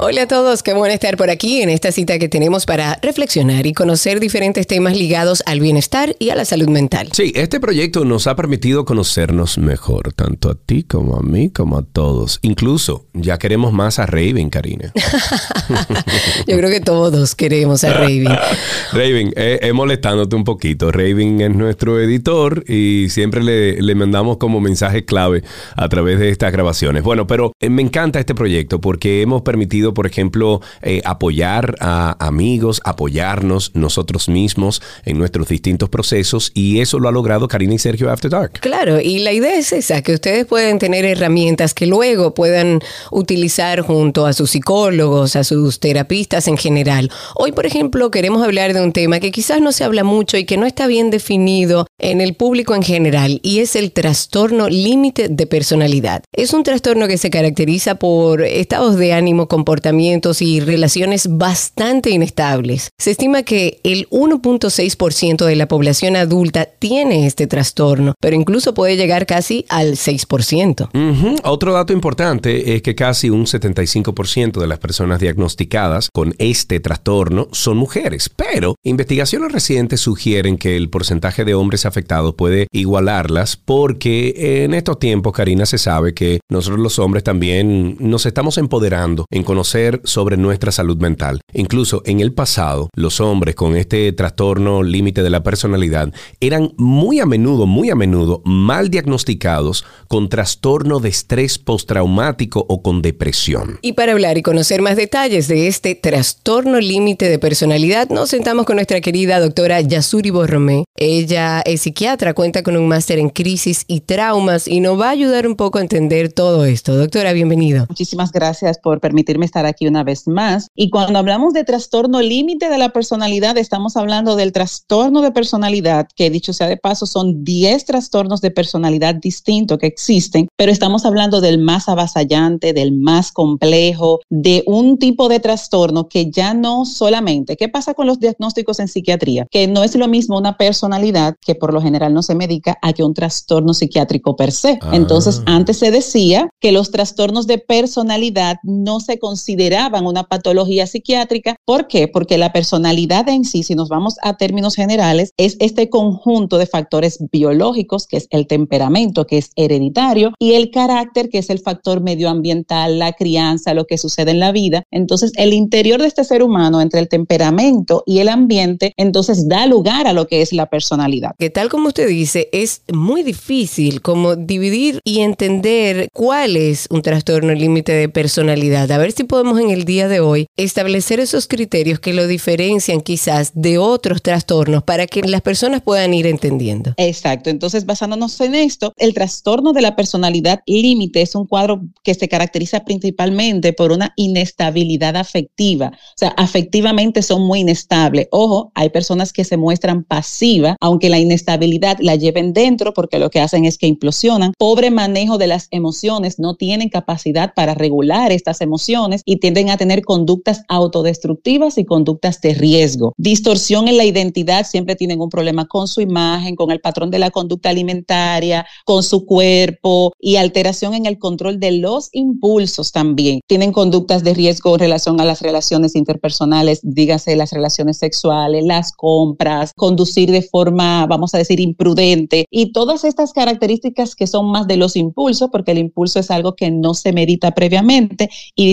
Hola a todos, qué bueno estar por aquí en esta cita que tenemos para reflexionar y conocer diferentes temas ligados al bienestar y a la salud mental. Sí, este proyecto nos ha permitido conocernos mejor, tanto a ti como a mí, como a todos. Incluso ya queremos más a Raven, Karina. Yo creo que todos queremos a Raven. Raven, eh, molestándote un poquito. Raven es nuestro editor y siempre le, le mandamos como mensaje clave a través de estas grabaciones. Bueno, pero eh, me encanta este proyecto porque hemos permitido por ejemplo, eh, apoyar a amigos, apoyarnos nosotros mismos en nuestros distintos procesos y eso lo ha logrado Karina y Sergio After Dark. Claro, y la idea es esa, que ustedes pueden tener herramientas que luego puedan utilizar junto a sus psicólogos, a sus terapistas en general. Hoy, por ejemplo, queremos hablar de un tema que quizás no se habla mucho y que no está bien definido en el público en general y es el trastorno límite de personalidad. Es un trastorno que se caracteriza por estados de ánimo comportamental comportamientos y relaciones bastante inestables. Se estima que el 1.6% de la población adulta tiene este trastorno, pero incluso puede llegar casi al 6%. Otro dato importante es que casi un 75% de las personas diagnosticadas con este trastorno son mujeres, pero investigaciones recientes sugieren que el porcentaje de hombres afectados puede igualarlas porque en estos tiempos, Karina, se sabe que nosotros los hombres también nos estamos empoderando en conocer sobre nuestra salud mental. Incluso en el pasado, los hombres con este trastorno límite de la personalidad eran muy a menudo, muy a menudo mal diagnosticados con trastorno de estrés postraumático o con depresión. Y para hablar y conocer más detalles de este trastorno límite de personalidad, nos sentamos con nuestra querida doctora Yasuri Borromé. Ella es psiquiatra, cuenta con un máster en crisis y traumas y nos va a ayudar un poco a entender todo esto. Doctora, bienvenido. Muchísimas gracias por permitirme estar aquí una vez más. Y cuando hablamos de trastorno límite de la personalidad, estamos hablando del trastorno de personalidad, que dicho sea de paso, son 10 trastornos de personalidad distintos que existen, pero estamos hablando del más avasallante, del más complejo, de un tipo de trastorno que ya no solamente, ¿qué pasa con los diagnósticos en psiquiatría? Que no es lo mismo una personalidad que por lo general no se medica a que un trastorno psiquiátrico per se. Ah. Entonces, antes se decía que los trastornos de personalidad no se consideran consideraban una patología psiquiátrica. ¿Por qué? Porque la personalidad en sí, si nos vamos a términos generales, es este conjunto de factores biológicos, que es el temperamento, que es hereditario, y el carácter, que es el factor medioambiental, la crianza, lo que sucede en la vida. Entonces, el interior de este ser humano, entre el temperamento y el ambiente, entonces da lugar a lo que es la personalidad. Que tal como usted dice, es muy difícil como dividir y entender cuál es un trastorno límite de personalidad. A ver si podemos en el día de hoy establecer esos criterios que lo diferencian quizás de otros trastornos para que las personas puedan ir entendiendo. Exacto. Entonces, basándonos en esto, el trastorno de la personalidad límite es un cuadro que se caracteriza principalmente por una inestabilidad afectiva. O sea, afectivamente son muy inestables. Ojo, hay personas que se muestran pasivas, aunque la inestabilidad la lleven dentro porque lo que hacen es que implosionan. Pobre manejo de las emociones, no tienen capacidad para regular estas emociones y tienden a tener conductas autodestructivas y conductas de riesgo. Distorsión en la identidad, siempre tienen un problema con su imagen, con el patrón de la conducta alimentaria, con su cuerpo y alteración en el control de los impulsos también. Tienen conductas de riesgo en relación a las relaciones interpersonales, dígase las relaciones sexuales, las compras, conducir de forma, vamos a decir, imprudente y todas estas características que son más de los impulsos, porque el impulso es algo que no se medita previamente y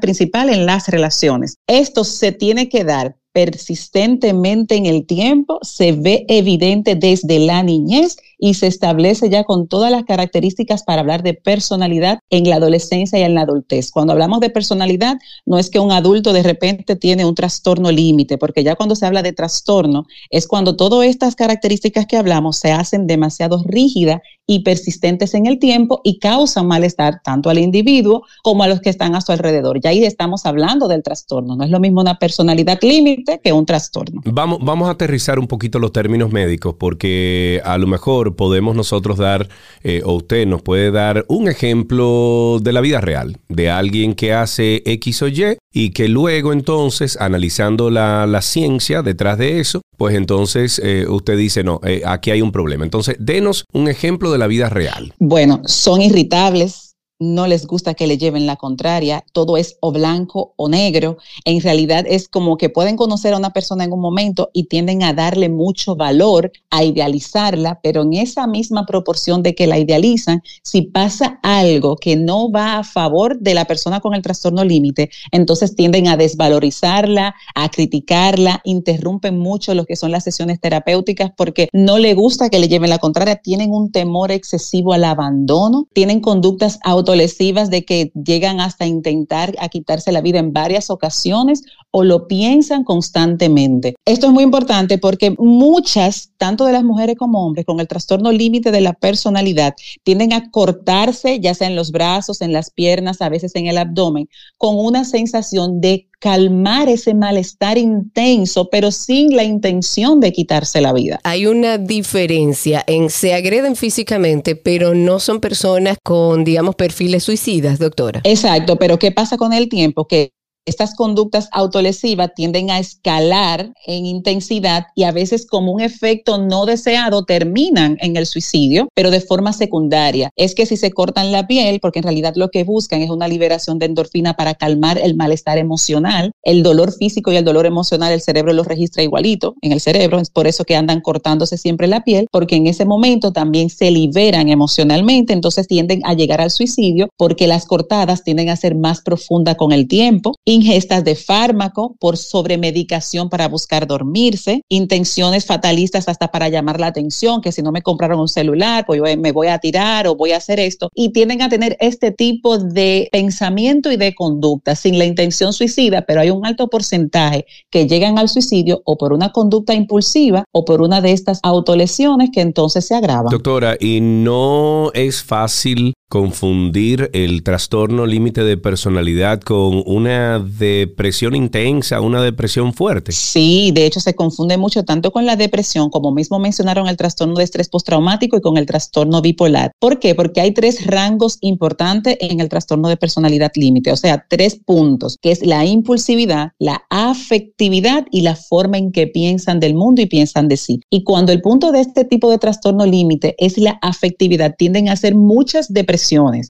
principal en las relaciones. Esto se tiene que dar persistentemente en el tiempo, se ve evidente desde la niñez y se establece ya con todas las características para hablar de personalidad en la adolescencia y en la adultez. Cuando hablamos de personalidad, no es que un adulto de repente tiene un trastorno límite, porque ya cuando se habla de trastorno es cuando todas estas características que hablamos se hacen demasiado rígidas y persistentes en el tiempo y causan malestar tanto al individuo como a los que están a su alrededor. Ya ahí estamos hablando del trastorno. No es lo mismo una personalidad límite que un trastorno. Vamos, vamos a aterrizar un poquito los términos médicos porque a lo mejor podemos nosotros dar, eh, o usted nos puede dar un ejemplo de la vida real, de alguien que hace X o Y y que luego entonces, analizando la, ciencia detrás de eso, pues entonces eh, usted dice, no, eh, aquí hay un problema. Entonces, denos un ejemplo de la vida real. Bueno, son irritables, no les gusta que le lleven la contraria, todo es o blanco o negro. En realidad es como que pueden conocer a una persona en un momento y tienden a darle mucho valor, a idealizarla, pero en esa misma proporción de que la idealizan, si pasa algo que no va a favor de la persona con el trastorno límite, entonces tienden a desvalorizarla, a criticarla, interrumpen mucho lo que son las sesiones terapéuticas porque no le gusta que le lleven la contraria, tienen un temor excesivo al abandono, tienen conductas auto de que llegan hasta intentar a quitarse la vida en varias ocasiones o lo piensan constantemente. Esto es muy importante porque muchas, tanto de las mujeres como hombres, con el trastorno límite de la personalidad, tienden a cortarse, ya sea en los brazos, en las piernas, a veces en el abdomen, con una sensación de calmar ese malestar intenso, pero sin la intención de quitarse la vida. Hay una diferencia en se agreden físicamente, pero no son personas con, digamos, perfiles suicidas, doctora. Exacto, pero ¿qué pasa con el tiempo? Que estas conductas autolesivas tienden a escalar en intensidad y a veces como un efecto no deseado terminan en el suicidio, pero de forma secundaria. Es que si se cortan la piel, porque en realidad lo que buscan es una liberación de endorfina para calmar el malestar emocional, el dolor físico y el dolor emocional, el cerebro los registra igualito en el cerebro, es por eso que andan cortándose siempre la piel, porque en ese momento también se liberan emocionalmente, entonces tienden a llegar al suicidio porque las cortadas tienden a ser más profundas con el tiempo ingestas de fármaco por sobremedicación para buscar dormirse, intenciones fatalistas hasta para llamar la atención, que si no me compraron un celular, pues yo me voy a tirar o voy a hacer esto, y tienden a tener este tipo de pensamiento y de conducta sin la intención suicida, pero hay un alto porcentaje que llegan al suicidio o por una conducta impulsiva o por una de estas autolesiones que entonces se agravan. Doctora, ¿y no es fácil confundir el trastorno límite de personalidad con una depresión intensa, una depresión fuerte. Sí, de hecho se confunde mucho tanto con la depresión como mismo mencionaron el trastorno de estrés postraumático y con el trastorno bipolar. ¿Por qué? Porque hay tres rangos importantes en el trastorno de personalidad límite, o sea, tres puntos, que es la impulsividad, la afectividad y la forma en que piensan del mundo y piensan de sí. Y cuando el punto de este tipo de trastorno límite es la afectividad, tienden a hacer muchas depresiones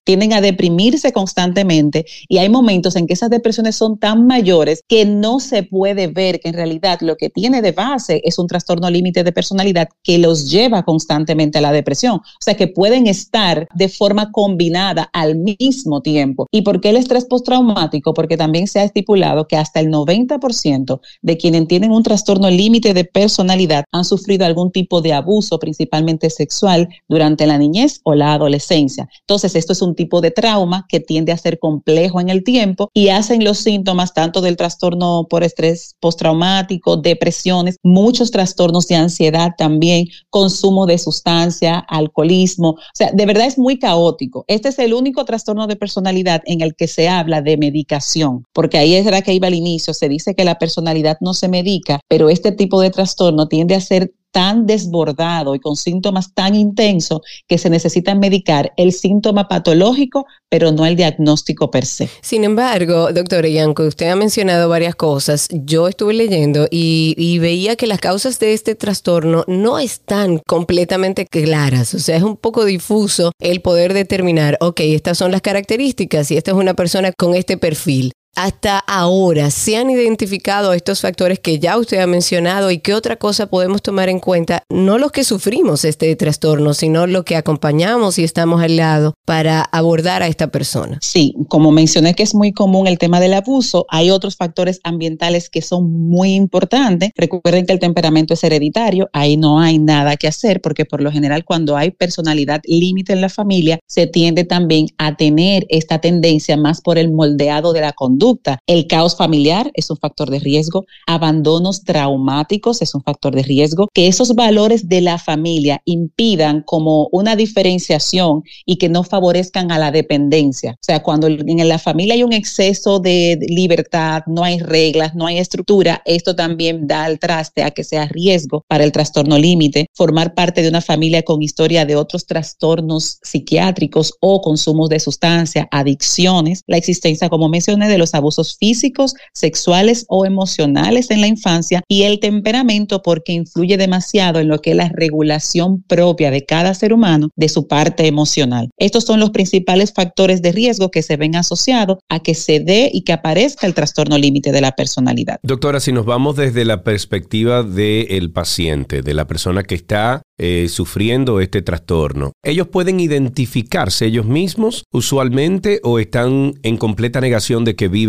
tienden a deprimirse constantemente y hay momentos en que esas depresiones son tan mayores que no se puede ver que en realidad lo que tiene de base es un trastorno límite de personalidad que los lleva constantemente a la depresión. O sea, que pueden estar de forma combinada al mismo tiempo. ¿Y por qué el estrés postraumático? Porque también se ha estipulado que hasta el 90% de quienes tienen un trastorno límite de personalidad han sufrido algún tipo de abuso, principalmente sexual, durante la niñez o la adolescencia. Entonces, esto es un tipo de trauma que tiende a ser complejo en el tiempo y hacen los síntomas tanto del trastorno por estrés postraumático, depresiones, muchos trastornos de ansiedad también, consumo de sustancia, alcoholismo. O sea, de verdad es muy caótico. Este es el único trastorno de personalidad en el que se habla de medicación, porque ahí es la que iba al inicio. Se dice que la personalidad no se medica, pero este tipo de trastorno tiende a ser tan desbordado y con síntomas tan intensos que se necesita medicar el síntoma patológico, pero no el diagnóstico per se. Sin embargo, doctora Yanko, usted ha mencionado varias cosas. Yo estuve leyendo y, y veía que las causas de este trastorno no están completamente claras. O sea, es un poco difuso el poder determinar, ok, estas son las características y esta es una persona con este perfil hasta ahora se han identificado estos factores que ya usted ha mencionado y qué otra cosa podemos tomar en cuenta, no los que sufrimos este trastorno, sino lo que acompañamos y estamos al lado para abordar a esta persona. Sí, como mencioné que es muy común el tema del abuso, hay otros factores ambientales que son muy importantes. Recuerden que el temperamento es hereditario, ahí no hay nada que hacer porque por lo general cuando hay personalidad límite en la familia, se tiende también a tener esta tendencia más por el moldeado de la conducta conducta. El caos familiar es un factor de riesgo, abandonos traumáticos es un factor de riesgo, que esos valores de la familia impidan como una diferenciación y que no favorezcan a la dependencia. O sea, cuando en la familia hay un exceso de libertad, no hay reglas, no hay estructura, esto también da al traste a que sea riesgo para el trastorno límite, formar parte de una familia con historia de otros trastornos psiquiátricos o consumos de sustancia, adicciones, la existencia, como mencioné, de los abusos físicos, sexuales o emocionales en la infancia y el temperamento porque influye demasiado en lo que es la regulación propia de cada ser humano de su parte emocional. Estos son los principales factores de riesgo que se ven asociados a que se dé y que aparezca el trastorno límite de la personalidad. Doctora, si nos vamos desde la perspectiva del paciente, de la persona que está eh, sufriendo este trastorno, ¿ellos pueden identificarse ellos mismos usualmente o están en completa negación de que viven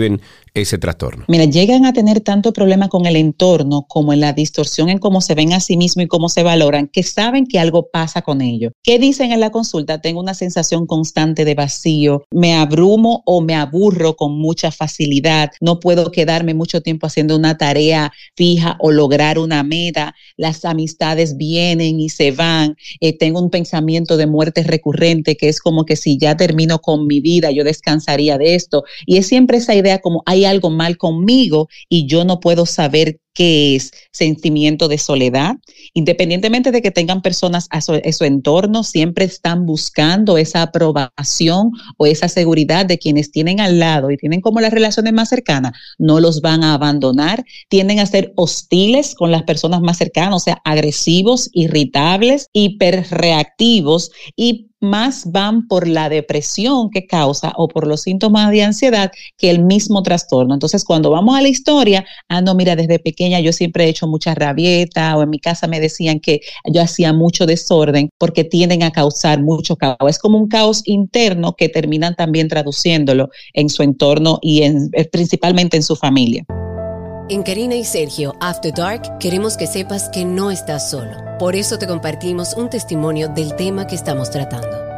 ese trastorno? Mira, llegan a tener tanto problema con el entorno como en la distorsión en cómo se ven a sí mismos y cómo se valoran, que saben que algo pasa con ellos. ¿Qué dicen en la consulta? Tengo una sensación constante de vacío, me abrumo o me aburro con mucha facilidad, no puedo quedarme mucho tiempo haciendo una tarea fija o lograr una meta, las amistades vienen y se van, eh, tengo un pensamiento de muerte recurrente que es como que si ya termino con mi vida, yo descansaría de esto. Y es siempre esa idea como hay algo mal conmigo y yo no puedo saber qué es sentimiento de soledad. Independientemente de que tengan personas a su, su, entorno, siempre están buscando esa aprobación o esa seguridad de quienes tienen al lado y tienen como las relaciones más cercanas, no los van a abandonar, tienden a ser hostiles con las personas más cercanas, o sea, agresivos, irritables, hiperreactivos y más van por la depresión que causa o por los síntomas de ansiedad que el mismo trastorno. Entonces, cuando vamos a la historia, ah, no, mira, desde yo siempre he hecho mucha rabieta o en mi casa me decían que yo hacía mucho desorden porque tienden a causar mucho caos. Es como un caos interno que terminan también traduciéndolo en su entorno y en, eh, principalmente en su familia. En Karina y Sergio After Dark queremos que sepas que no estás solo. Por eso te compartimos un testimonio del tema que estamos tratando.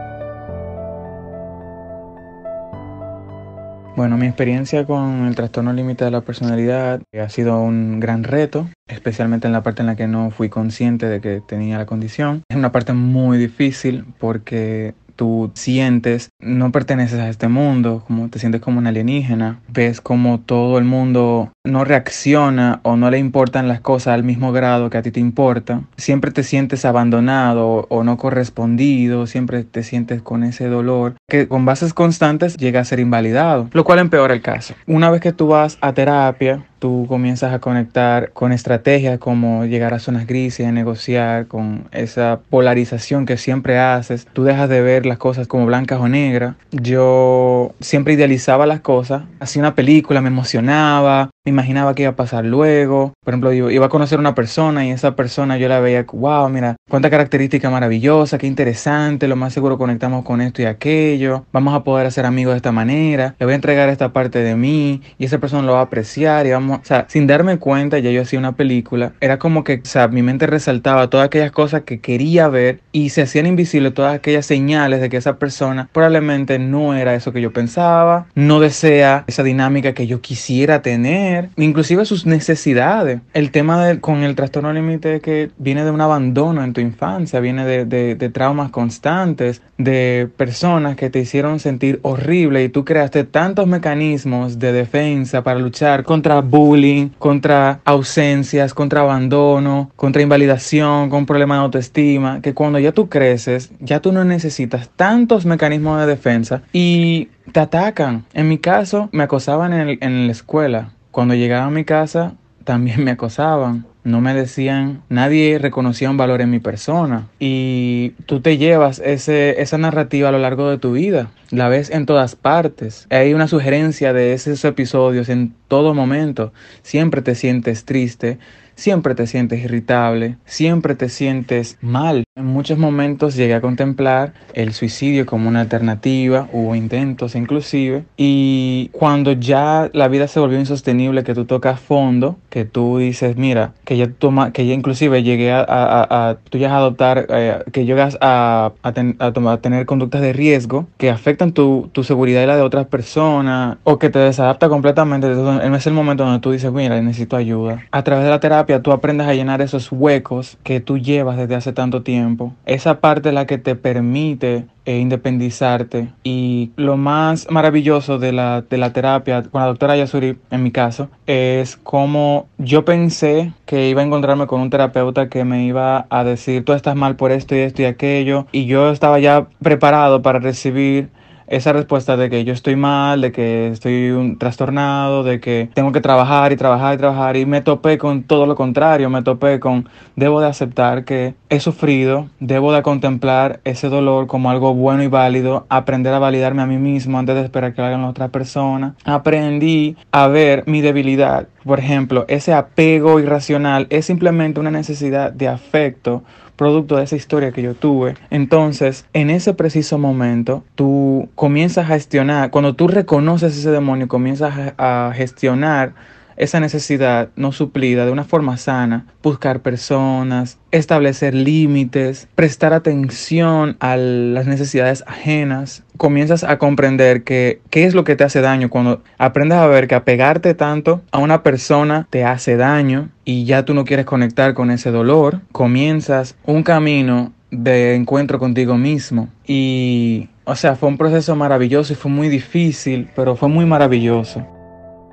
Bueno, mi experiencia con el trastorno límite de la personalidad ha sido un gran reto, especialmente en la parte en la que no fui consciente de que tenía la condición. Es una parte muy difícil porque tú sientes, no perteneces a este mundo, como te sientes como un alienígena, ves como todo el mundo no reacciona o no le importan las cosas al mismo grado que a ti te importa, siempre te sientes abandonado o no correspondido, siempre te sientes con ese dolor que con bases constantes llega a ser invalidado, lo cual empeora el caso. Una vez que tú vas a terapia, tú comienzas a conectar con estrategias como llegar a zonas grises, negociar con esa polarización que siempre haces. Tú dejas de ver las cosas como blancas o negras. Yo siempre idealizaba las cosas, hacía una película, me emocionaba, me imaginaba qué iba a pasar luego. Por ejemplo, iba a conocer una persona y esa persona yo la veía, wow, mira, cuánta característica maravillosa, qué interesante, lo más seguro conectamos con esto y aquello, vamos a poder hacer amigos de esta manera, le voy a entregar esta parte de mí y esa persona lo va a apreciar y vamos, o sea, sin darme cuenta, ya yo hacía una película, era como que, o sea, mi mente resaltaba todas aquellas cosas que quería ver y se hacían invisibles todas aquellas señales de que esa persona probablemente no era eso que yo pensaba, no desea esa dinámica que yo quisiera tener inclusive sus necesidades. El tema de, con el trastorno límite que viene de un abandono en tu infancia, viene de, de, traumas constantes, de personas que te hicieron sentir horrible y tú creaste tantos mecanismos de defensa para luchar contra bullying, contra ausencias, contra abandono, contra invalidación, con problemas de autoestima, que cuando ya tú creces, ya tú no necesitas tantos mecanismos de defensa y te atacan. En mi caso, me acosaban en, en la escuela cuando llegaba a mi casa también me acosaban. No me decían, nadie reconocía un valor en mi persona. Y tú te llevas ese, esa narrativa a lo largo de tu vida. La ves en todas partes. Hay una sugerencia de esos episodios en todo momento. Siempre te sientes triste, siempre te sientes irritable, siempre te sientes mal. En muchos momentos llegué a contemplar el suicidio como una alternativa, hubo intentos inclusive, y cuando ya la vida se volvió insostenible, que tú tocas fondo, que tú dices, mira, que ya toma, que ya inclusive llegué a, a, a, tú ya a adoptar, eh, que llegas a, a, tener conductas de riesgo que afectan tu, tu, seguridad y la de otras personas, o que te desadapta completamente, es el momento donde tú dices, mira, necesito ayuda. A través de la terapia tú aprendes a llenar esos huecos que tú llevas desde hace tanto tiempo. Esa parte es la que te permite e independizarte. Y lo más maravilloso de la, de la terapia con la doctora Yasuri, en mi caso, es como yo pensé que iba a encontrarme con un terapeuta que me iba a decir, tú estás mal por esto y esto y aquello. Y yo estaba ya preparado para recibir esa respuesta de que yo estoy mal, de que estoy un trastornado, de que tengo que trabajar y trabajar y trabajar y me topé con todo lo contrario, me topé con debo de aceptar que he sufrido, debo de contemplar ese dolor como algo bueno y válido, aprender a validarme a mí mismo antes de esperar que lo hagan otras personas. Aprendí a ver mi debilidad. Por ejemplo, ese apego irracional es simplemente una necesidad de afecto producto de esa historia que yo tuve. Entonces, en ese preciso momento, tú comienzas a gestionar, cuando tú reconoces ese demonio, comienzas a gestionar esa necesidad no suplida de una forma sana, buscar personas, establecer límites, prestar atención a las necesidades ajenas, comienzas a comprender que qué es lo que te hace daño. Cuando aprendes a ver que apegarte tanto a una persona te hace daño y ya tú no quieres conectar con ese dolor, comienzas un camino de encuentro contigo mismo. Y o sea, fue un proceso maravilloso y fue muy difícil, pero fue muy maravilloso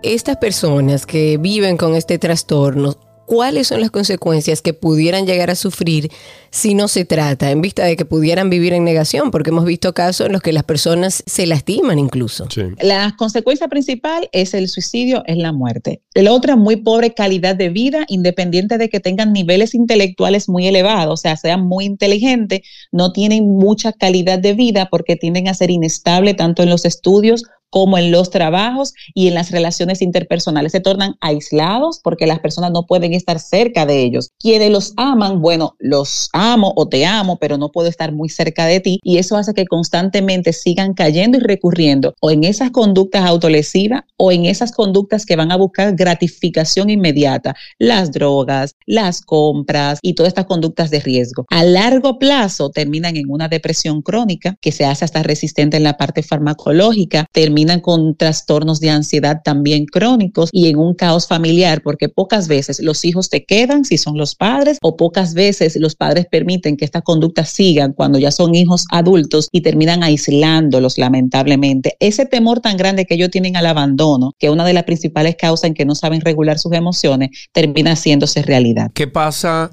estas personas que viven con este trastorno, ¿cuáles son las consecuencias que pudieran llegar a sufrir si no se trata, en vista de que pudieran vivir en negación? Porque hemos visto casos en los que las personas se lastiman incluso. La consecuencia principal es el suicidio, es la muerte. La otra, muy pobre calidad de vida, independiente de que tengan niveles intelectuales muy elevados, o sea, sean muy inteligentes, no tienen mucha calidad de vida porque tienden a ser inestables tanto en los estudios como en los trabajos y en las relaciones interpersonales. Se tornan aislados porque las personas no pueden estar cerca de ellos. Quienes los aman, bueno, los amo o te amo, pero no puedo estar muy cerca de ti y eso hace que constantemente sigan cayendo y recurriendo o en esas conductas autolesivas o en esas conductas que van a buscar gratificación inmediata, las drogas, las compras y todas estas conductas de riesgo. A largo plazo terminan en una depresión crónica que se hace hasta resistente en la parte farmacológica, termina con trastornos de ansiedad también crónicos y en un caos familiar, porque pocas veces los hijos te quedan si son los padres o pocas veces los padres permiten que estas conductas sigan cuando ya son hijos adultos y terminan aislándolos lamentablemente. Ese temor tan grande que ellos tienen al abandono, que una de las principales causas en que no saben regular sus emociones, termina haciéndose realidad. ¿Qué pasa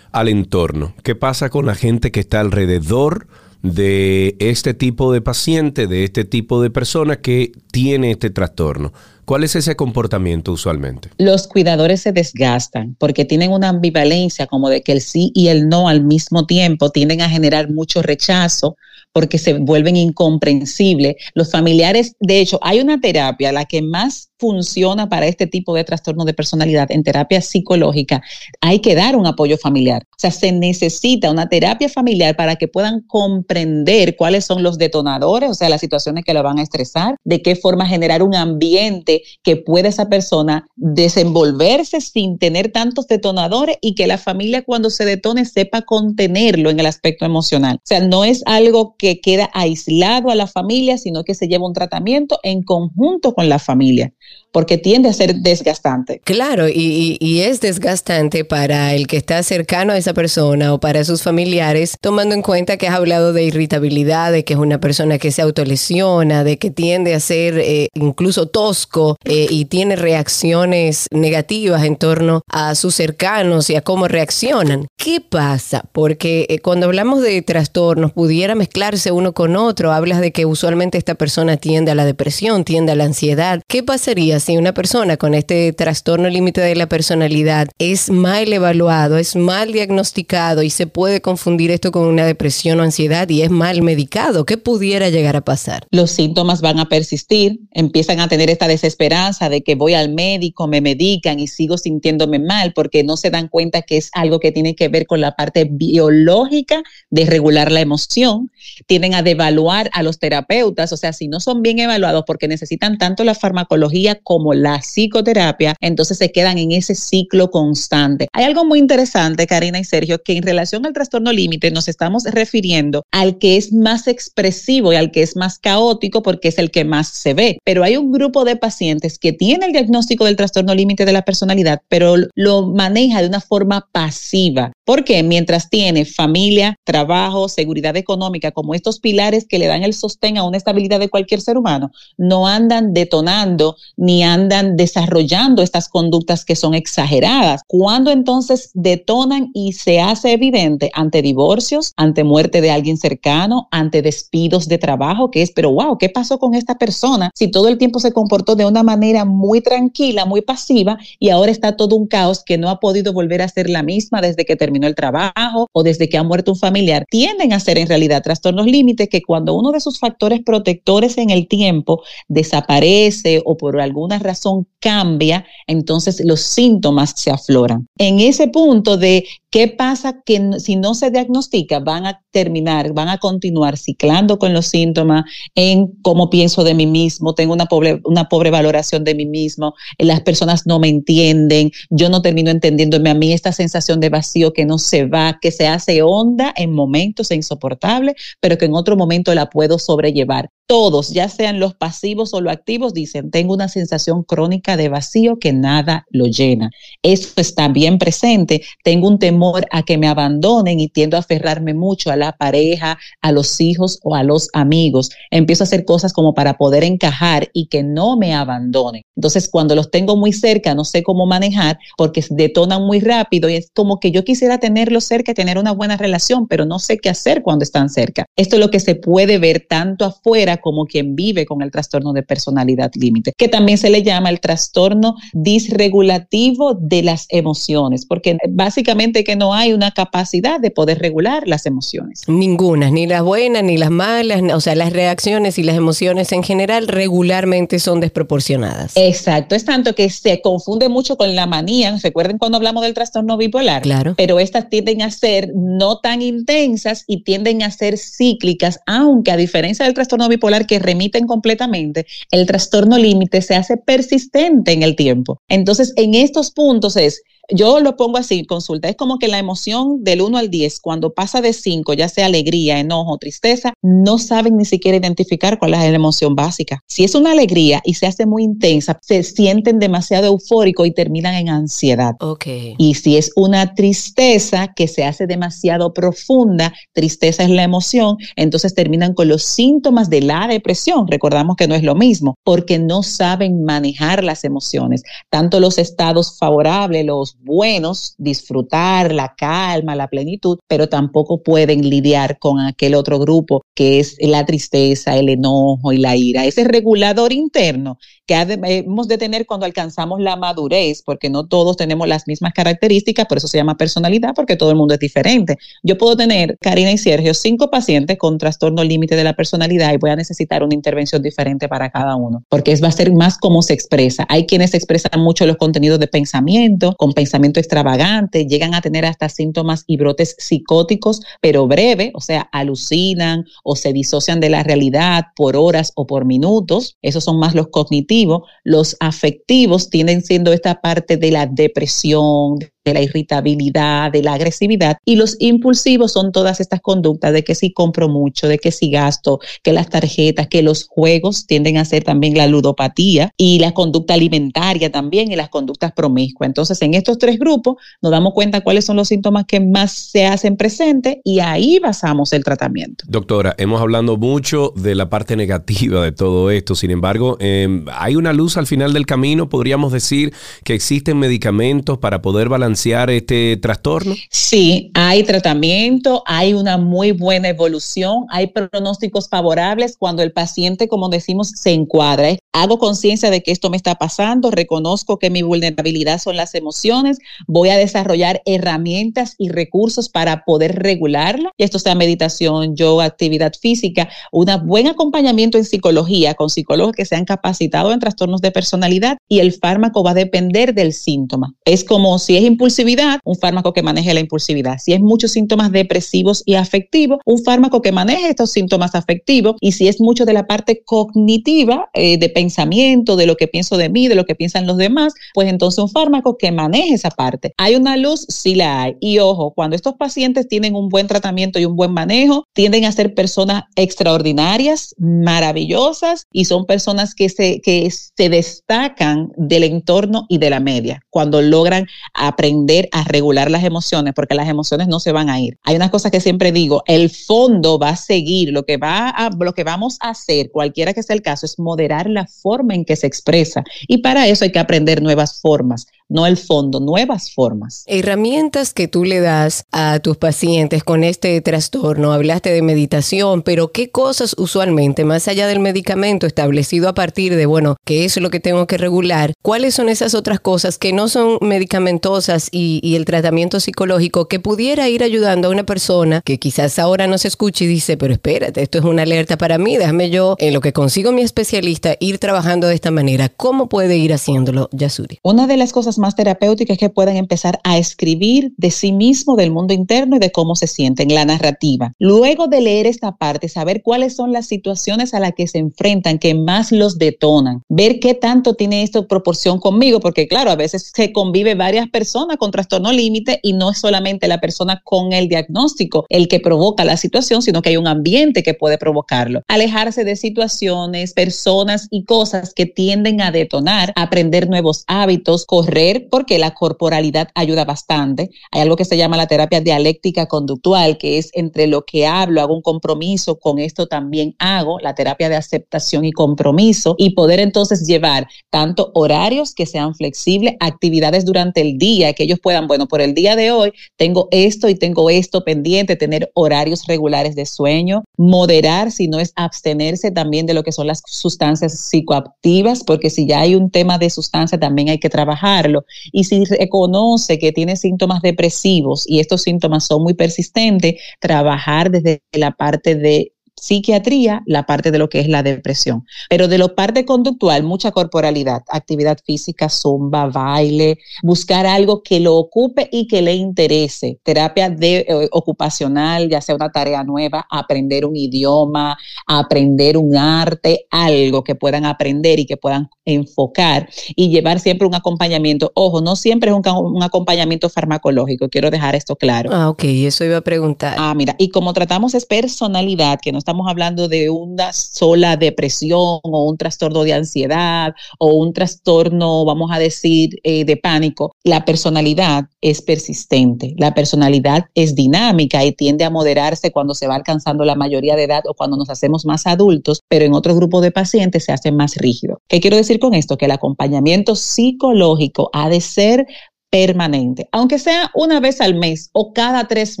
al entorno? ¿Qué pasa con la gente que está alrededor? De este tipo de paciente, de este tipo de persona que tiene este trastorno. ¿Cuál es ese comportamiento usualmente? Los cuidadores se desgastan porque tienen una ambivalencia como de que el sí y el no al mismo tiempo tienden a generar mucho rechazo porque se vuelven incomprensibles. Los familiares, de hecho, hay una terapia, la que más funciona para este tipo de trastorno de personalidad en terapia psicológica, hay que dar un apoyo familiar. O sea, se necesita una terapia familiar para que puedan comprender cuáles son los detonadores, o sea, las situaciones que la van a estresar, de qué forma generar un ambiente que pueda esa persona desenvolverse sin tener tantos detonadores y que la familia cuando se detone sepa contenerlo en el aspecto emocional. O sea, no es algo que queda aislado a la familia, sino que se lleva un tratamiento en conjunto con la familia porque tiende a ser desgastante. Claro, y, es desgastante para el que está cercano a esa persona o para sus familiares, tomando en cuenta que has hablado de irritabilidad, de que es una persona que se autolesiona, de que tiende a ser eh, incluso tosco eh, y tiene reacciones negativas en torno a sus cercanos y a cómo reaccionan. ¿Qué pasa? Porque eh, cuando hablamos de trastornos, pudiera mezclarse uno con otro, hablas de que usualmente esta persona tiende a la depresión, tiende a la ansiedad. ¿Qué pasa si una persona con este trastorno límite de la personalidad es mal evaluado, es mal diagnosticado y se puede confundir esto con una depresión o ansiedad y es mal medicado? ¿Qué pudiera llegar a pasar? Los síntomas van a persistir, empiezan a tener esta desesperanza de que voy al médico, me medican y sigo sintiéndome mal porque no se dan cuenta que es algo que tiene que ver con la parte biológica de regular la emoción. Tienden a devaluar a los terapeutas, o sea, si no son bien evaluados porque necesitan tanto la farmacología como la psicoterapia, entonces se quedan en ese ciclo constante. Hay algo muy interesante, Karina y Sergio, que en relación al trastorno límite nos estamos refiriendo al que es más expresivo y al que es más caótico porque es el que más se ve. Pero hay un grupo de pacientes que tiene el diagnóstico del trastorno límite de la personalidad, pero lo maneja de una forma pasiva. Porque mientras tiene familia, trabajo, seguridad económica como estos pilares que le dan el sostén a una estabilidad de cualquier ser humano, no andan detonando ni andan desarrollando estas conductas que son exageradas. Cuando entonces detonan y se hace evidente ante divorcios, ante muerte de alguien cercano, ante despidos de trabajo, que es, pero wow, ¿qué pasó con esta persona? Si todo el tiempo se comportó de una manera muy tranquila, muy pasiva, y ahora está todo un caos que no ha podido volver a ser la misma desde que terminó el trabajo o desde que ha muerto un familiar, tienden a ser en realidad trastornos límites que cuando uno de sus factores protectores en el tiempo desaparece o por alguna razón cambia, entonces los síntomas se afloran. En ese punto de qué pasa que si no se diagnostica, van a terminar, van a continuar ciclando con los síntomas en cómo pienso de mí mismo, tengo una pobre, una pobre valoración de mí mismo, las personas no me entienden, yo no termino entendiéndome a mí, esta sensación de vacío que no se va, que se hace honda en momentos e insoportable, pero que en otro momento la puedo sobrellevar todos, ya sean los pasivos o los activos, dicen, tengo una sensación crónica de vacío que nada lo llena. Eso está bien presente. Tengo un temor a que me abandonen y tiendo a aferrarme mucho a la pareja, a los hijos o a los amigos. Empiezo a hacer cosas como para poder encajar y que no me abandonen. Entonces, cuando los tengo muy cerca, no sé cómo manejar porque detonan muy rápido y es como que yo quisiera tenerlos cerca, tener una buena relación, pero no sé qué hacer cuando están cerca. Esto es lo que se puede ver tanto afuera como quien vive con el trastorno de personalidad límite, que también se le llama el trastorno disregulativo de las emociones, porque básicamente que no hay una capacidad de poder regular las emociones. Ninguna, ni las buenas ni las malas, o sea, las reacciones y las emociones en general regularmente son desproporcionadas. Exacto, es tanto que se confunde mucho con la manía. Recuerden cuando hablamos del trastorno bipolar, claro. pero estas tienden a ser no tan intensas y tienden a ser cíclicas, aunque a diferencia del trastorno bipolar, que remiten completamente, el trastorno límite se hace persistente en el tiempo. Entonces, en estos puntos es yo lo pongo así, consulta, es como que la emoción del 1 al 10, cuando pasa de 5, ya sea alegría, enojo, tristeza, no saben ni siquiera identificar cuál es la emoción básica. Si es una alegría y se hace muy intensa, se sienten demasiado eufóricos y terminan en ansiedad. Okay. Y si es una tristeza que se hace demasiado profunda, tristeza es la emoción, entonces terminan con los síntomas de la depresión. Recordamos que no es lo mismo, porque no saben manejar las emociones, tanto los estados favorables, los buenos, disfrutar la calma, la plenitud, pero tampoco pueden lidiar con aquel otro grupo que es la tristeza, el enojo y la ira. Ese regulador interno que hemos de tener cuando alcanzamos la madurez, porque no todos tenemos las mismas características, por eso se llama personalidad, porque todo el mundo es diferente. Yo puedo tener, Karina y Sergio, cinco pacientes con trastorno límite de la personalidad y voy a necesitar una intervención diferente para cada uno, porque va a ser más cómo se expresa. Hay quienes expresan mucho los contenidos de pensamiento, con pensamiento extravagante, llegan a tener hasta síntomas y brotes psicóticos, pero breve, o sea, alucinan o se disocian de la realidad por horas o por minutos. Esos son más los cognitivos. Los afectivos tienden siendo esta parte de la depresión, de la irritabilidad, de la agresividad. Y los impulsivos son todas estas conductas de que si compro mucho, de que si gasto, que las tarjetas, que los juegos tienden a ser también la ludopatía y la conducta alimentaria también y las conductas promiscuas. Entonces, en estos tres grupos nos damos cuenta cuáles son los síntomas que más se hacen presentes y ahí basamos el tratamiento. Doctora, hemos hablado mucho de la parte negativa de todo esto. Sin embargo, eh, hay una luz al final del camino. Podríamos decir que existen medicamentos para poder balancear este trastorno? Sí, hay tratamiento, hay una muy buena evolución, hay pronósticos favorables cuando el paciente, como decimos, se encuadra. Hago conciencia de que esto me está pasando, reconozco que mi vulnerabilidad son las emociones, voy a desarrollar herramientas y recursos para poder regularla, y esto sea meditación, yoga, actividad física, un buen acompañamiento en psicología con psicólogos que se han capacitado en trastornos de personalidad y el fármaco va a depender del síntoma. Es como si es impulsividad, un fármaco que maneje la impulsividad. Si es muchos síntomas depresivos y afectivos, un fármaco que maneje estos síntomas afectivos. Y si es mucho de la parte cognitiva, eh, de pensamiento, de lo que pienso de mí, de lo que piensan los demás, pues entonces un fármaco que maneje esa parte. ¿Hay una luz? Sí la hay. Y ojo, cuando estos pacientes tienen un buen tratamiento y un buen manejo, tienden a ser personas extraordinarias, maravillosas y son personas que se, que se destacan del entorno y de la media cuando logran aprender a regular las emociones, porque las emociones no se van a ir. Hay una cosa que siempre digo, el fondo va a seguir, lo que, va a, lo que vamos a hacer, cualquiera que sea el caso, es moderar la forma en que se expresa. Y para eso hay que aprender nuevas formas no el fondo, nuevas formas. Herramientas que tú le das a tus pacientes con este trastorno, hablaste de meditación, pero ¿qué cosas usualmente, más allá del medicamento establecido a partir de, bueno, qué es lo que tengo que regular, cuáles son esas otras cosas que no son medicamentosas y, y el tratamiento psicológico que pudiera ir ayudando a una persona que quizás ahora no se escuche y dice, pero espérate, esto es una alerta para mí, déjame yo, en lo que consigo mi especialista, ir trabajando de esta manera. ¿Cómo puede ir haciéndolo, Yasuri? Una de las cosas más terapéuticas que pueden empezar a escribir de sí mismo, del mundo interno y de cómo se sienten, la narrativa. Luego de leer esta parte, saber cuáles son las situaciones a las que se enfrentan, que más los detonan, ver qué tanto tiene esto proporción conmigo, porque claro, a veces se convive varias personas con trastorno límite y no es solamente la persona con el diagnóstico el que provoca la situación, sino que hay un ambiente que puede provocarlo. Alejarse de situaciones, personas y cosas que tienden a detonar, aprender nuevos hábitos, correr porque la corporalidad ayuda bastante. Hay algo que se llama la terapia dialéctica conductual, que es entre lo que hablo, hago un compromiso, con esto también hago, la terapia de aceptación y compromiso, y poder entonces llevar tanto horarios que sean flexibles, actividades durante el día, que ellos puedan, bueno, por el día de hoy tengo esto y tengo esto pendiente, tener horarios regulares de sueño, moderar, si no es abstenerse también de lo que son las sustancias psicoactivas, porque si ya hay un tema de sustancia, también hay que trabajarlo y si reconoce que tiene síntomas depresivos y estos síntomas son muy persistentes, trabajar desde la parte de psiquiatría la parte de lo que es la depresión. Pero de lo parte conductual, mucha corporalidad, actividad física, zumba, baile, buscar algo que lo ocupe y que le interese. Terapia de, eh, ocupacional, ya sea una tarea nueva, aprender un idioma, aprender un arte, algo que puedan aprender y que puedan enfocar y llevar siempre un acompañamiento. Ojo, no siempre es un, un acompañamiento farmacológico, quiero dejar esto claro. Ah, ok, eso iba a preguntar. Ah, mira, y como tratamos es personalidad, que no estamos hablando de una sola depresión o un trastorno de ansiedad o un trastorno, vamos a decir, eh, de pánico. La personalidad es persistente, la personalidad es dinámica y tiende a moderarse cuando se va alcanzando la mayoría de edad o cuando nos hacemos más adultos, pero en otro grupo de pacientes se hace más rígido. ¿Qué quiero decir con esto? Que el acompañamiento psicológico ha de ser permanente, aunque sea una vez al mes o cada tres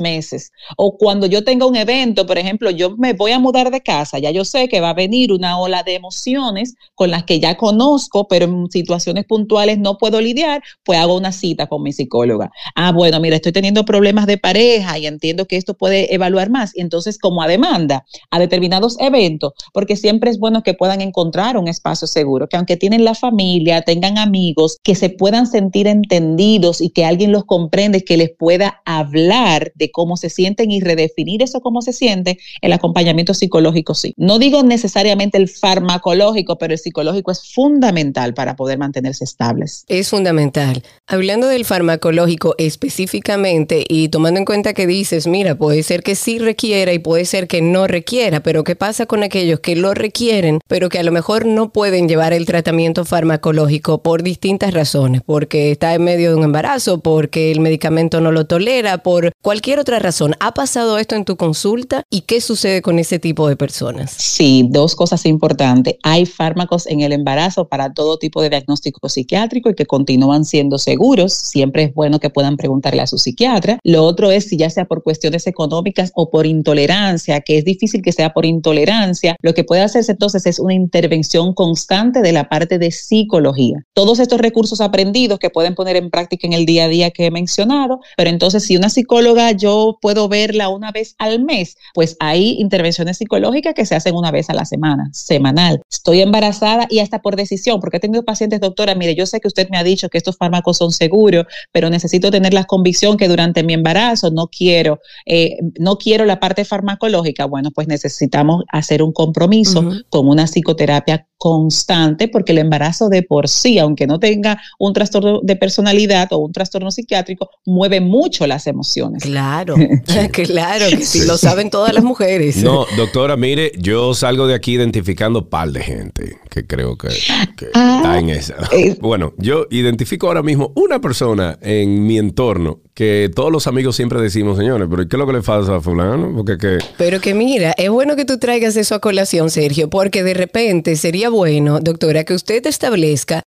meses, o cuando yo tenga un evento, por ejemplo, yo me voy a mudar de casa, ya yo sé que va a venir una ola de emociones con las que ya conozco, pero en situaciones puntuales no puedo lidiar, pues hago una cita con mi psicóloga. Ah, bueno, mira, estoy teniendo problemas de pareja y entiendo que esto puede evaluar más. Y entonces, como a demanda, a determinados eventos, porque siempre es bueno que puedan encontrar un espacio seguro, que aunque tienen la familia, tengan amigos, que se puedan sentir entendidos y que alguien los comprende, que les pueda hablar de cómo se sienten y redefinir eso cómo se siente, el acompañamiento psicológico sí. No digo necesariamente el farmacológico, pero el psicológico es fundamental para poder mantenerse estables. Es fundamental. Hablando del farmacológico específicamente y tomando en cuenta que dices, mira, puede ser que sí requiera y puede ser que no requiera, pero ¿qué pasa con aquellos que lo requieren, pero que a lo mejor no pueden llevar el tratamiento farmacológico por distintas razones? Porque está en medio de un embarazo, porque el medicamento no lo tolera, por cualquier otra razón. ¿Ha pasado esto en tu consulta y qué sucede con ese tipo de personas? Sí, dos cosas importantes. Hay fármacos en el embarazo para todo tipo de diagnóstico psiquiátrico y que continúan siendo seguros. Siempre es bueno que puedan preguntarle a su psiquiatra. Lo otro es si ya sea por cuestiones económicas o por intolerancia, que es difícil que sea por intolerancia, lo que puede hacerse entonces es una intervención constante de la parte de psicología. Todos estos recursos aprendidos que pueden poner en práctica en el día a día que he mencionado, pero entonces si una psicóloga yo puedo verla una vez al mes, pues hay intervenciones psicológicas que se hacen una vez a la semana, semanal. Estoy embarazada y hasta por decisión, porque he tenido pacientes, doctora, mire, yo sé que usted me ha dicho que estos fármacos son seguros, pero necesito tener la convicción que durante mi embarazo no quiero, eh, no quiero la parte farmacológica. Bueno, pues necesitamos hacer un compromiso con una psicoterapia constante, porque el embarazo de por sí, aunque no tenga un trastorno de personalidad o un trastorno psiquiátrico, mueve mucho las emociones. Claro, claro, que sí, lo saben todas las mujeres. No, doctora, mire, yo salgo de aquí identificando par de gente que creo que, ah, está en esa. Bueno, yo identifico ahora mismo una persona en mi entorno que todos los amigos siempre decimos, señores, pero ¿qué es lo que le pasa a fulano? Porque que... Pero que mira, es bueno que tú traigas eso a colación, Sergio, porque de repente sería bueno, doctora, que usted establezca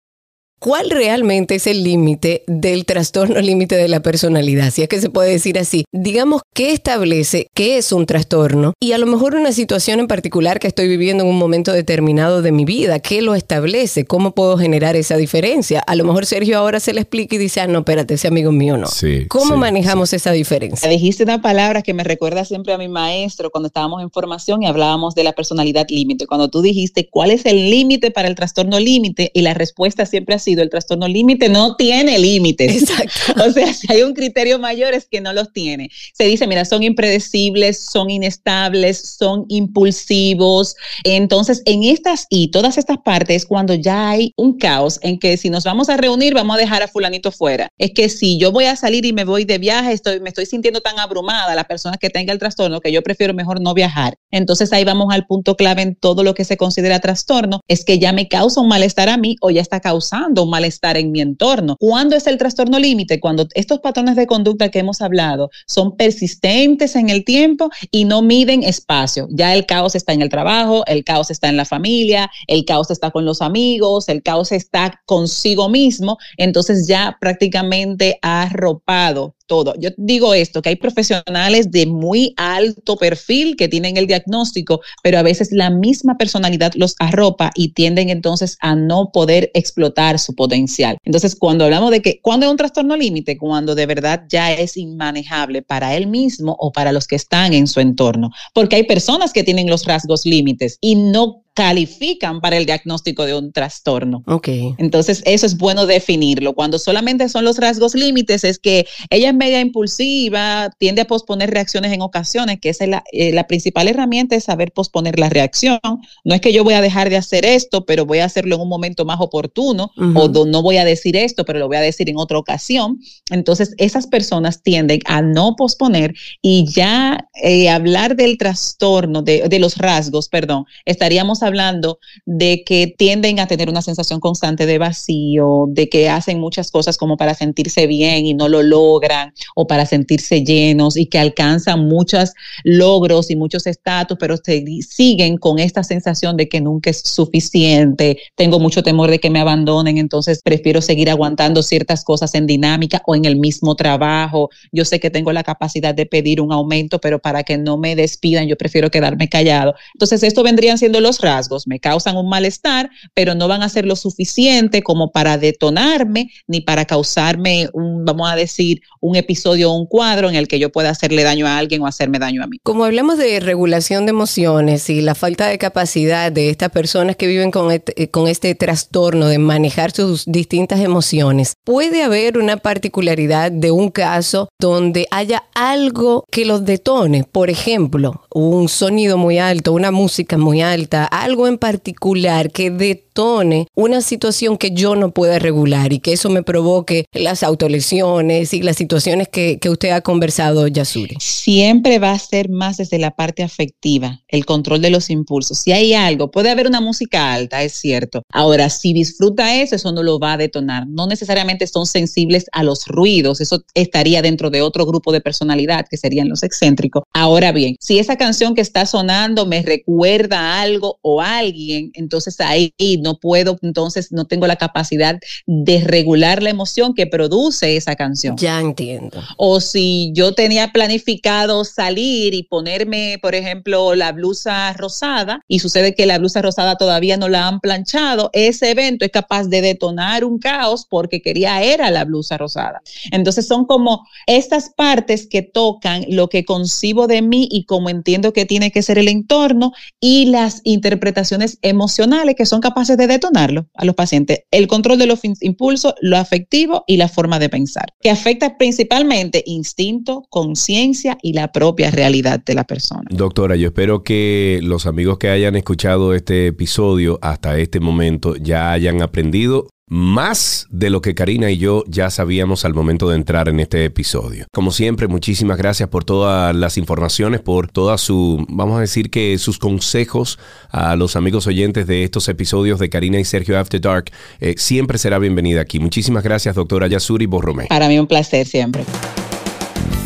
¿Cuál realmente es el límite del trastorno límite de la personalidad? Si es que se puede decir así. Digamos, ¿qué establece qué es un trastorno? Y a lo mejor una situación en particular que estoy viviendo en un momento determinado de mi vida, ¿qué lo establece? ¿Cómo puedo generar esa diferencia? A lo mejor Sergio ahora se le explica y dice, ah, no, espérate, ese amigo mío no. Sí, ¿Cómo manejamos esa diferencia? Dijiste una palabra que me recuerda siempre a mi maestro cuando estábamos en formación y hablábamos de la personalidad límite. Cuando tú dijiste, ¿cuál es el límite para el trastorno límite? Y la respuesta siempre ha el trastorno límite no tiene límites. Exacto. O sea, si hay un criterio mayor es que no los tiene. Se dice, mira, son impredecibles, son inestables, son impulsivos. Entonces, en estas y todas estas partes, cuando ya hay un caos en que si nos vamos a reunir, vamos a dejar a fulanito fuera. Es que si yo voy a salir y me voy de viaje, estoy, me estoy sintiendo tan abrumada, la persona que tenga el trastorno, que yo prefiero mejor no viajar. Entonces ahí vamos al punto clave en todo lo que se considera trastorno, es que ya me causa un malestar a mí o ya está causando malestar en mi entorno. ¿Cuándo es el trastorno límite? Cuando estos patrones de conducta que hemos hablado son persistentes en el tiempo y no miden espacio. Ya el caos está en el trabajo, el caos está en la familia, el caos está con los amigos, el caos está consigo mismo, entonces ya prácticamente ha arropado todo. Yo digo esto, que hay profesionales de muy alto perfil que tienen el diagnóstico, pero a veces la misma personalidad los arropa y tienden entonces a no poder explotar su potencial. Entonces, cuando hablamos de que, ¿cuándo es un trastorno límite? Cuando de verdad ya es inmanejable para él mismo o para los que están en su entorno. Porque hay personas que tienen los rasgos límites y no califican para el diagnóstico de un trastorno. Ok. Entonces, eso es bueno definirlo. Cuando solamente son los rasgos límites, es que ella es media impulsiva, tiende a posponer reacciones en ocasiones, que esa es la, eh, la principal herramienta es saber posponer la reacción. No es que yo voy a dejar de hacer esto, pero voy a hacerlo en un momento más oportuno, o no voy a decir esto, pero lo voy a decir en otra ocasión. Entonces, esas personas tienden a no posponer y ya eh, hablar del trastorno, de, de los rasgos, perdón, estaríamos hablando de que tienden a tener una sensación constante de vacío, de que hacen muchas cosas como para sentirse bien y no lo logran, o para sentirse llenos y que alcanzan muchos logros y muchos estatus, pero siguen con esta sensación de que nunca es suficiente, tengo mucho temor de que me abandonen, entonces prefiero seguir aguantando ciertas cosas en dinámica o en el mismo trabajo. Yo sé que tengo la capacidad de pedir un aumento, pero para que no me despidan, yo prefiero quedarme callado. Entonces, esto vendrían siendo los rasgos me causan un malestar, pero no van a ser lo suficiente como para detonarme ni para causarme un, vamos a decir, un episodio o un cuadro en el que yo pueda hacerle daño a alguien o hacerme daño a mí. Como hablamos de regulación de emociones y la falta de capacidad de estas personas que viven con este, con este trastorno de manejar sus distintas emociones, puede haber una particularidad de un caso donde haya algo que los detone, por ejemplo, un sonido muy alto, una música muy alta, algo en particular que detone una situación que yo no pueda regular y que eso me provoque las autolesiones y las situaciones que, que usted ha conversado, Yasuri? Siempre va a ser más desde la parte afectiva, el control de los impulsos. Si hay algo, puede haber una música alta, es cierto. Ahora, si disfruta eso, eso no lo va a detonar. No necesariamente son sensibles a los ruidos, eso estaría dentro de otro grupo de personalidad que serían los excéntricos. Ahora bien, si esa canción que está sonando me recuerda a algo o a alguien, entonces ahí no puedo, entonces no tengo la capacidad de regular la emoción que produce esa canción. Ya entiendo. O si yo tenía planificado salir y ponerme, por ejemplo, la blusa rosada y sucede que la blusa rosada todavía no la han planchado, ese evento es capaz de detonar un caos porque quería era la blusa rosada. Entonces son como estas partes que tocan lo que concibo de mí y como entiendo que tiene que ser el entorno y las interpretaciones emocionales que son de detonarlo a los pacientes. El control de los impulsos, lo afectivo y la forma de pensar, que afecta principalmente instinto, conciencia y la propia realidad de la persona. Doctora, yo espero que los amigos que hayan escuchado este episodio hasta este momento ya hayan aprendido más de lo que Karina y yo ya sabíamos al momento de entrar en este episodio. Como siempre, muchísimas gracias por todas las informaciones, por toda su, vamos a decir que sus consejos a los amigos oyentes de estos episodios de Karina y Sergio After Dark. Eh, siempre será bienvenida aquí. Muchísimas gracias, doctora Yasuri Borromé. Para mí un placer siempre.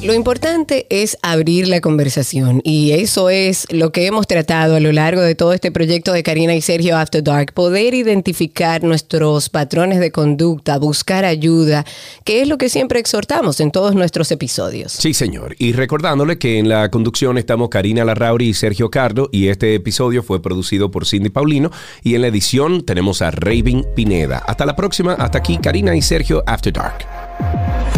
Lo importante es abrir la conversación y eso es lo que hemos tratado a lo largo de todo este proyecto de Karina y Sergio After Dark, poder identificar nuestros patrones de conducta, buscar ayuda, que es lo que siempre exhortamos en todos nuestros episodios. Sí, señor. Y recordándole que en la conducción estamos Karina Larrauri y Sergio Cardo y este episodio fue producido por Cindy Paulino y en la edición tenemos a Raven Pineda. Hasta la próxima, hasta aquí Karina y Sergio After Dark.